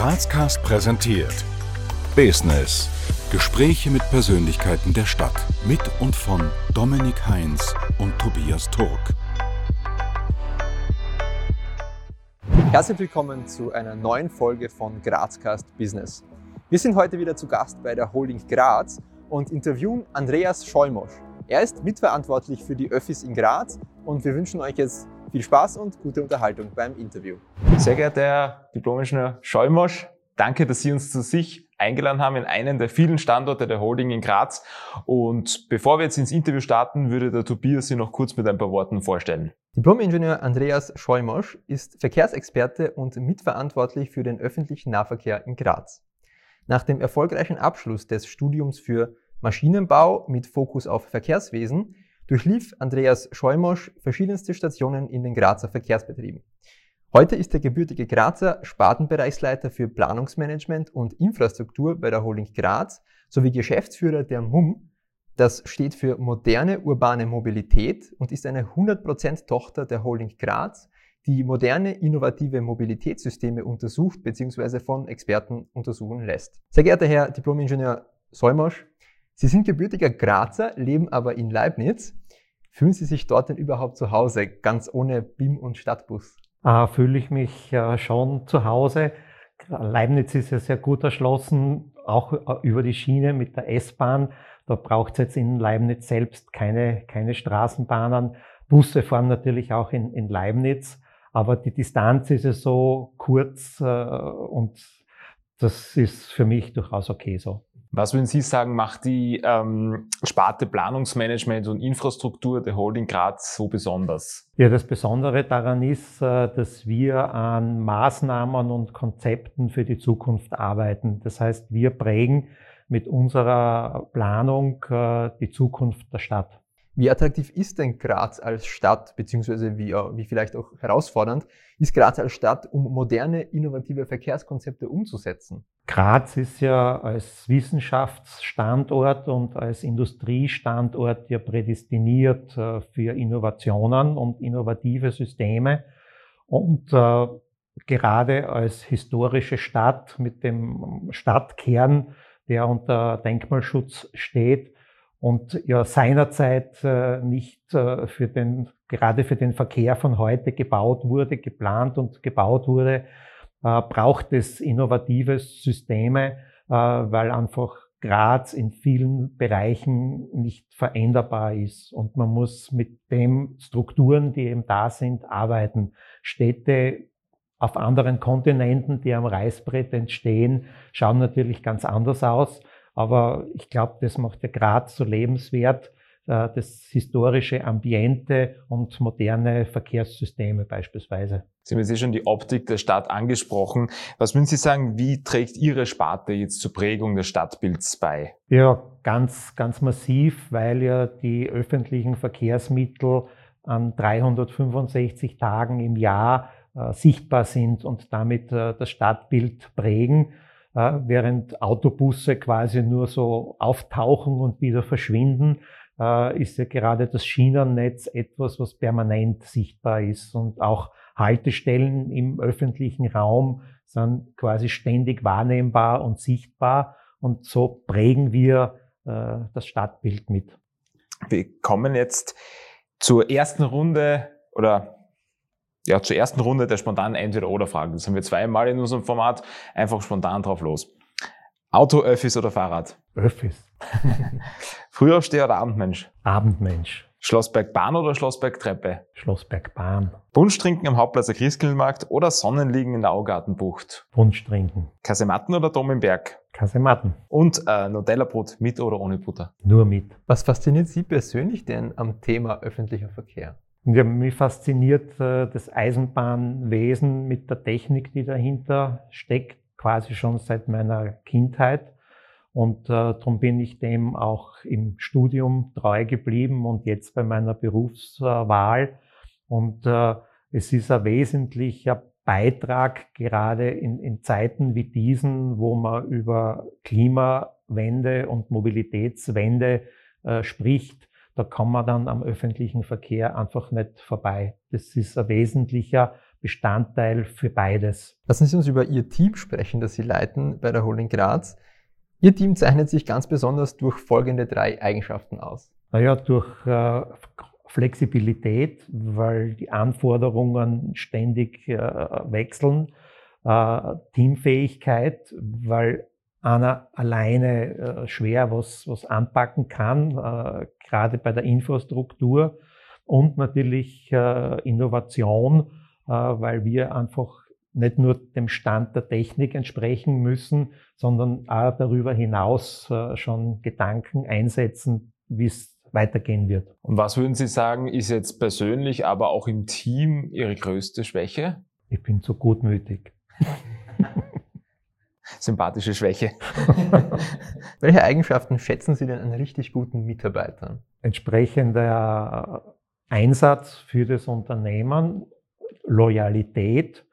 Grazcast präsentiert Business. Gespräche mit Persönlichkeiten der Stadt. Mit und von Dominik Heinz und Tobias Turk. Herzlich willkommen zu einer neuen Folge von Grazcast Business. Wir sind heute wieder zu Gast bei der Holding Graz und interviewen Andreas Scheumosch. Er ist mitverantwortlich für die Öffis in Graz und wir wünschen euch jetzt viel Spaß und gute Unterhaltung beim Interview. Sehr geehrter Herr Diplom-Ingenieur Scheumosch, danke, dass Sie uns zu sich eingeladen haben in einen der vielen Standorte der Holding in Graz. Und bevor wir jetzt ins Interview starten, würde der Tobias Sie noch kurz mit ein paar Worten vorstellen. Diplom-Ingenieur Andreas Scheumosch ist Verkehrsexperte und mitverantwortlich für den öffentlichen Nahverkehr in Graz. Nach dem erfolgreichen Abschluss des Studiums für Maschinenbau mit Fokus auf Verkehrswesen durchlief Andreas Scheumosch verschiedenste Stationen in den Grazer Verkehrsbetrieben. Heute ist der gebürtige Grazer Spartenbereichsleiter für Planungsmanagement und Infrastruktur bei der Holding Graz sowie Geschäftsführer der MUM. Das steht für moderne urbane Mobilität und ist eine 100% Tochter der Holding Graz, die moderne innovative Mobilitätssysteme untersucht bzw. von Experten untersuchen lässt. Sehr geehrter Herr Diplomingenieur Solmosch, Sie sind gebürtiger Grazer, leben aber in Leibniz. Fühlen Sie sich dort denn überhaupt zu Hause, ganz ohne BIM und Stadtbus? Äh, fühle ich mich äh, schon zu Hause. Leibniz ist ja sehr gut erschlossen, auch äh, über die Schiene mit der S-Bahn. Da braucht es jetzt in Leibniz selbst keine, keine Straßenbahnen. Busse fahren natürlich auch in, in Leibniz, aber die Distanz ist ja so kurz äh, und das ist für mich durchaus okay so. Was würden Sie sagen, macht die ähm, Sparte Planungsmanagement und Infrastruktur der Holding Graz so besonders? Ja, das Besondere daran ist, äh, dass wir an Maßnahmen und Konzepten für die Zukunft arbeiten. Das heißt, wir prägen mit unserer Planung äh, die Zukunft der Stadt. Wie attraktiv ist denn Graz als Stadt, beziehungsweise wie, äh, wie vielleicht auch herausfordernd, ist Graz als Stadt, um moderne, innovative Verkehrskonzepte umzusetzen? Graz ist ja als Wissenschaftsstandort und als Industriestandort ja prädestiniert äh, für Innovationen und innovative Systeme. Und äh, gerade als historische Stadt mit dem Stadtkern, der unter Denkmalschutz steht, und ja seinerzeit äh, nicht äh, für den, gerade für den Verkehr von heute gebaut wurde, geplant und gebaut wurde, äh, braucht es innovative Systeme, weil einfach Graz in vielen Bereichen nicht veränderbar ist und man muss mit den Strukturen, die eben da sind, arbeiten. Städte auf anderen Kontinenten, die am Reißbrett entstehen, schauen natürlich ganz anders aus. Aber ich glaube, das macht ja Graz so lebenswert, äh, das historische Ambiente und moderne Verkehrssysteme beispielsweise. Sie haben jetzt eh schon die Optik der Stadt angesprochen. Was würden Sie sagen, wie trägt Ihre Sparte jetzt zur Prägung des Stadtbilds bei? Ja, ganz, ganz massiv, weil ja die öffentlichen Verkehrsmittel an 365 Tagen im Jahr äh, sichtbar sind und damit äh, das Stadtbild prägen während Autobusse quasi nur so auftauchen und wieder verschwinden, äh, ist ja gerade das Schienennetz etwas, was permanent sichtbar ist und auch Haltestellen im öffentlichen Raum sind quasi ständig wahrnehmbar und sichtbar und so prägen wir äh, das Stadtbild mit. Wir kommen jetzt zur ersten Runde oder ja, zur ersten Runde der spontanen Entweder-Oder-Fragen. Das haben wir zweimal in unserem Format. Einfach spontan drauf los. Auto, Öffis oder Fahrrad? Öffis. Frühaufsteher oder Abendmensch? Abendmensch. Schlossbergbahn oder Schlossbergtreppe? Schlossbergbahn. Punsch trinken am Hauptplatz der Christkindlmarkt oder Sonnenliegen in der Augartenbucht? Punsch trinken. Kasematten oder Dom im Berg? Kasematten. Und äh, Nutella-Brot mit oder ohne Butter? Nur mit. Was fasziniert Sie persönlich denn am Thema öffentlicher Verkehr? Ja, mich fasziniert äh, das Eisenbahnwesen mit der Technik, die dahinter steckt, quasi schon seit meiner Kindheit. Und äh, darum bin ich dem auch im Studium treu geblieben und jetzt bei meiner Berufswahl. Und äh, es ist ein wesentlicher Beitrag, gerade in, in Zeiten wie diesen, wo man über Klimawende und Mobilitätswende äh, spricht, da kann man dann am öffentlichen Verkehr einfach nicht vorbei. Das ist ein wesentlicher Bestandteil für beides. Lassen Sie uns über Ihr Team sprechen, das Sie leiten bei der Holding Graz. Ihr Team zeichnet sich ganz besonders durch folgende drei Eigenschaften aus. Naja, durch äh, Flexibilität, weil die Anforderungen ständig äh, wechseln, äh, Teamfähigkeit, weil einer alleine äh, schwer was, was anpacken kann, äh, gerade bei der Infrastruktur und natürlich äh, Innovation, weil wir einfach nicht nur dem Stand der Technik entsprechen müssen, sondern auch darüber hinaus schon Gedanken einsetzen, wie es weitergehen wird. Und was würden Sie sagen, ist jetzt persönlich, aber auch im Team Ihre größte Schwäche? Ich bin zu gutmütig. Sympathische Schwäche. Welche Eigenschaften schätzen Sie denn an richtig guten Mitarbeitern? Entsprechender Einsatz für das Unternehmen, Loyalität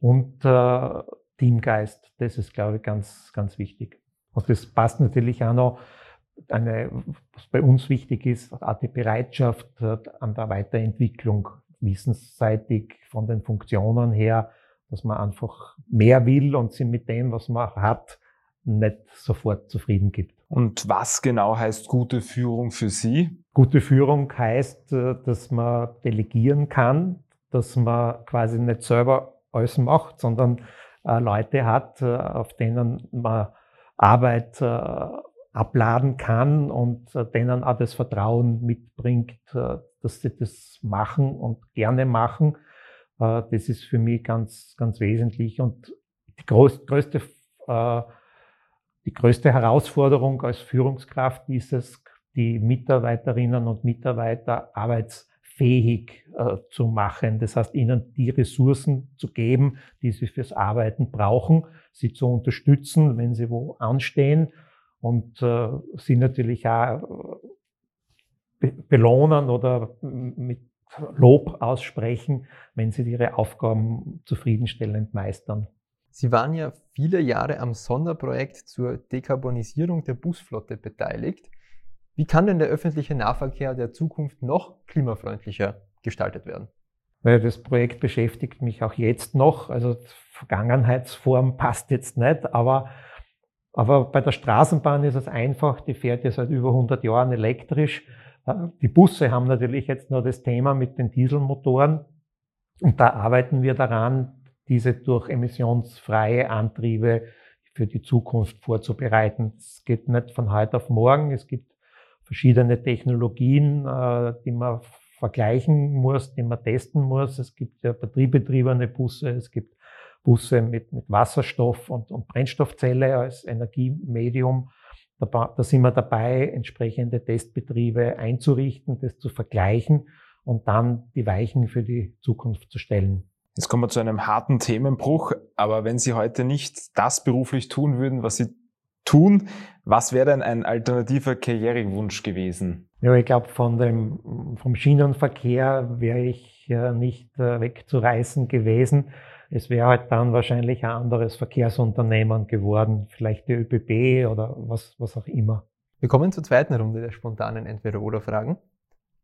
und äh, Teamgeist. Das ist, glaube ich, ganz, ganz wichtig. Und das passt natürlich auch noch eine, was bei uns wichtig ist, auch die Bereitschaft an der Weiterentwicklung, wissensseitig von den Funktionen her, dass man einfach mehr will und sie mit dem, was man hat, nicht sofort zufrieden gibt. Und was genau heißt gute Führung für Sie? Gute Führung heißt, äh, dass man delegieren kann, dass man quasi nicht selber alles macht, sondern äh, Leute hat, äh, auf denen man Arbeit abladen kann und denen auch das Vertrauen mitbringt, dass sie das machen und gerne machen das ist für mich ganz, ganz wesentlich. Und die größte, äh, die größte Herausforderung als Führungskraft ist es, die Mitarbeiterinnen und Mitarbeiter arbeitsfähig äh, zu machen. Das heißt, ihnen die Ressourcen zu geben, die sie fürs Arbeiten brauchen, sie zu unterstützen, wenn sie wo anstehen und sie natürlich auch belohnen oder mit Lob aussprechen, wenn sie ihre Aufgaben zufriedenstellend meistern. Sie waren ja viele Jahre am Sonderprojekt zur Dekarbonisierung der Busflotte beteiligt. Wie kann denn der öffentliche Nahverkehr der Zukunft noch klimafreundlicher gestaltet werden? Das Projekt beschäftigt mich auch jetzt noch. Also Vergangenheitsform passt jetzt nicht, aber, aber bei der Straßenbahn ist es einfach. Die fährt ja seit über 100 Jahren elektrisch. Die Busse haben natürlich jetzt nur das Thema mit den Dieselmotoren und da arbeiten wir daran, diese durch emissionsfreie Antriebe für die Zukunft vorzubereiten. Es geht nicht von heute auf morgen. Es gibt verschiedene Technologien, äh, die man vergleichen muss, die man testen muss. Es gibt ja batteriebetriebene Busse, es gibt Busse mit, mit Wasserstoff und, und Brennstoffzelle als Energiemedium. Da, da sind wir dabei, entsprechende Testbetriebe einzurichten, das zu vergleichen und dann die Weichen für die Zukunft zu stellen. Jetzt kommen wir zu einem harten Themenbruch, aber wenn Sie heute nicht das beruflich tun würden, was Sie tun, was wäre denn ein alternativer Karrierewunsch gewesen? Ja, ich glaube, von dem, vom Schienenverkehr wäre ich äh, nicht äh, wegzureißen gewesen. Es wäre halt dann wahrscheinlich ein anderes Verkehrsunternehmen geworden, vielleicht die ÖBB oder was, was auch immer. Wir kommen zur zweiten Runde der spontanen Entweder-Oder-Fragen.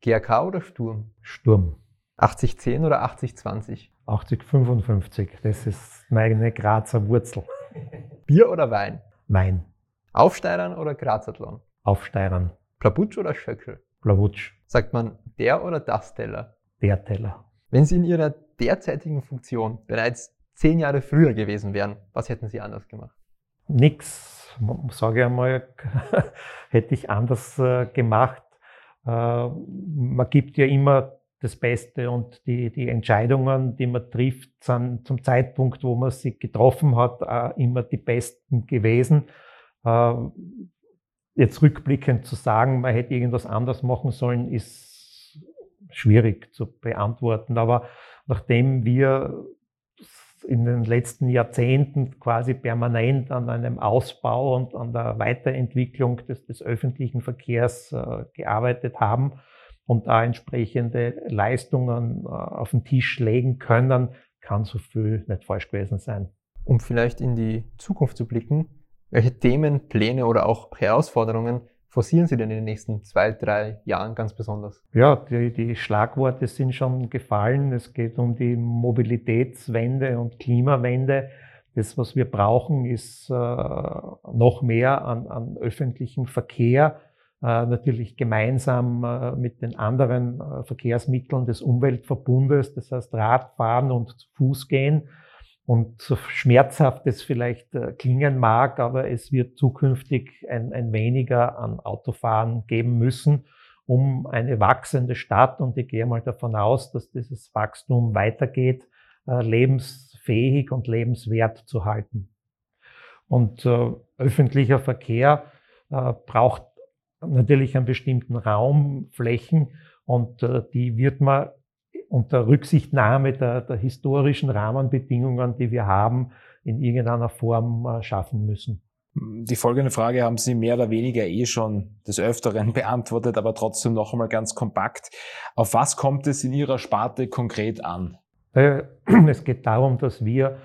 GRK oder Sturm? Sturm. 80-10 oder 80-20? 80-55, das ist meine Grazer Wurzel. Bier oder Wein? Wein. Aufsteirern oder Grazathlon? Aufsteirern. Plabutsch oder Schöckel? Plabutsch. Sagt man der oder das Teller? Der Teller. Wenn Sie in Ihrer derzeitigen Funktion bereits zehn Jahre früher gewesen wären, was hätten Sie anders gemacht? Nix, sage ich einmal, hätte ich anders äh, gemacht. Äh, man gibt ja immer das Beste und die, die Entscheidungen, die man trifft, sind zum Zeitpunkt, wo man sie getroffen hat, immer die besten gewesen. Äh, jetzt rückblickend zu sagen, man hätte irgendwas anders machen sollen, ist schwierig zu beantworten. Aber nachdem wir in den letzten Jahrzehnten quasi permanent an einem Ausbau und an der Weiterentwicklung des, des öffentlichen Verkehrs äh, gearbeitet haben und da entsprechende Leistungen äh, auf den Tisch legen können, kann so viel nicht falsch gewesen sein. Um vielleicht in die Zukunft zu blicken, welche Themen, Pläne oder auch Herausforderungen forcieren Sie denn in den nächsten zwei, drei Jahren ganz besonders? Ja, die, die Schlagworte sind schon gefallen. Es geht um die Mobilitätswende und Klimawende. Das, was wir brauchen, ist äh, noch mehr an, an öffentlichem Verkehr, äh, natürlich gemeinsam äh, mit den anderen äh, Verkehrsmitteln des Umweltverbundes, das heißt Radfahren und zu Fuß gehen. Und so schmerzhaft es vielleicht klingen mag, aber es wird zukünftig ein, ein weniger an Autofahren geben müssen, um eine wachsende Stadt, und ich gehe mal davon aus, dass dieses Wachstum weitergeht, lebensfähig und lebenswert zu halten. Und äh, öffentlicher Verkehr äh, braucht natürlich einen bestimmten Raum, Flächen und äh, die wird man unter Rücksichtnahme der, der, historischen Rahmenbedingungen, die wir haben, in irgendeiner Form äh, schaffen müssen. Die folgende Frage haben Sie mehr oder weniger eh schon des Öfteren beantwortet, aber trotzdem noch einmal ganz kompakt. Auf was kommt es in Ihrer Sparte konkret an? Äh, es geht darum, dass wir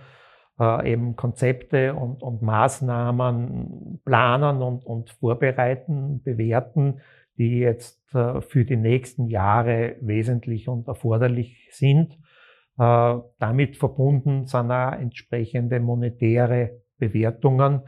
äh, eben Konzepte und, und Maßnahmen planen und, und vorbereiten, bewerten, die jetzt äh, für die nächsten Jahre wesentlich und erforderlich sind. Äh, damit verbunden sind auch entsprechende monetäre Bewertungen,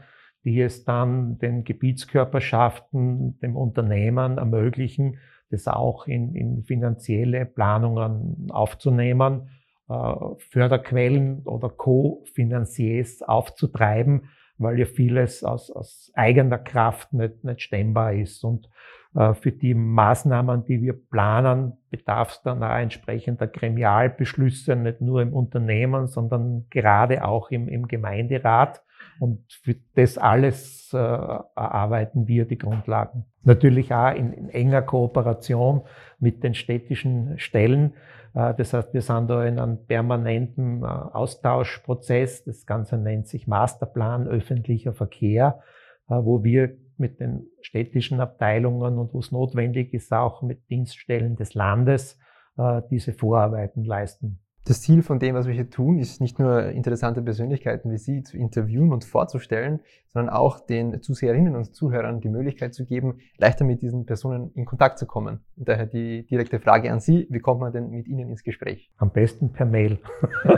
die es dann den Gebietskörperschaften, dem Unternehmen ermöglichen, das auch in, in finanzielle Planungen aufzunehmen äh, Förderquellen oder Co-Finanziers aufzutreiben, weil ja vieles aus, aus eigener Kraft nicht, nicht stemmbar ist. Und äh, für die Maßnahmen, die wir planen, bedarf es dann auch entsprechender Gremialbeschlüsse, nicht nur im Unternehmen, sondern gerade auch im, im Gemeinderat. Und für das alles äh, erarbeiten wir die Grundlagen. Natürlich auch in, in enger Kooperation mit den städtischen Stellen, äh, das heißt, wir sind da in einem permanenten äh, Austauschprozess. Das Ganze nennt sich Masterplan öffentlicher Verkehr, äh, wo wir mit den städtischen Abteilungen und wo es notwendig ist, auch mit Dienststellen des Landes diese Vorarbeiten leisten. Das Ziel von dem, was wir hier tun, ist nicht nur interessante Persönlichkeiten wie Sie zu interviewen und vorzustellen, sondern auch den Zuseherinnen und Zuhörern die Möglichkeit zu geben, leichter mit diesen Personen in Kontakt zu kommen. Und daher die direkte Frage an Sie, wie kommt man denn mit Ihnen ins Gespräch? Am besten per Mail.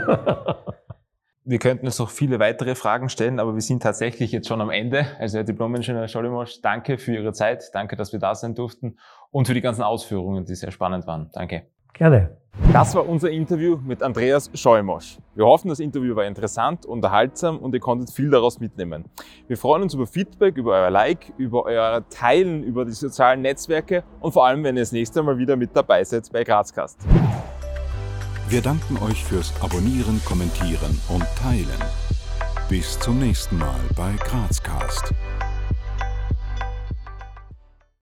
wir könnten jetzt noch viele weitere Fragen stellen, aber wir sind tatsächlich jetzt schon am Ende. Also Herr Diplom-Ingenieur Scholimosch, danke für Ihre Zeit, danke, dass wir da sein durften und für die ganzen Ausführungen, die sehr spannend waren. Danke. Gerne. Das war unser Interview mit Andreas Scheumosch. Wir hoffen, das Interview war interessant, unterhaltsam und ihr konntet viel daraus mitnehmen. Wir freuen uns über Feedback, über euer Like, über euer Teilen, über die sozialen Netzwerke und vor allem, wenn ihr das nächste Mal wieder mit dabei seid bei Grazcast. Wir danken euch fürs Abonnieren, Kommentieren und Teilen. Bis zum nächsten Mal bei Grazcast.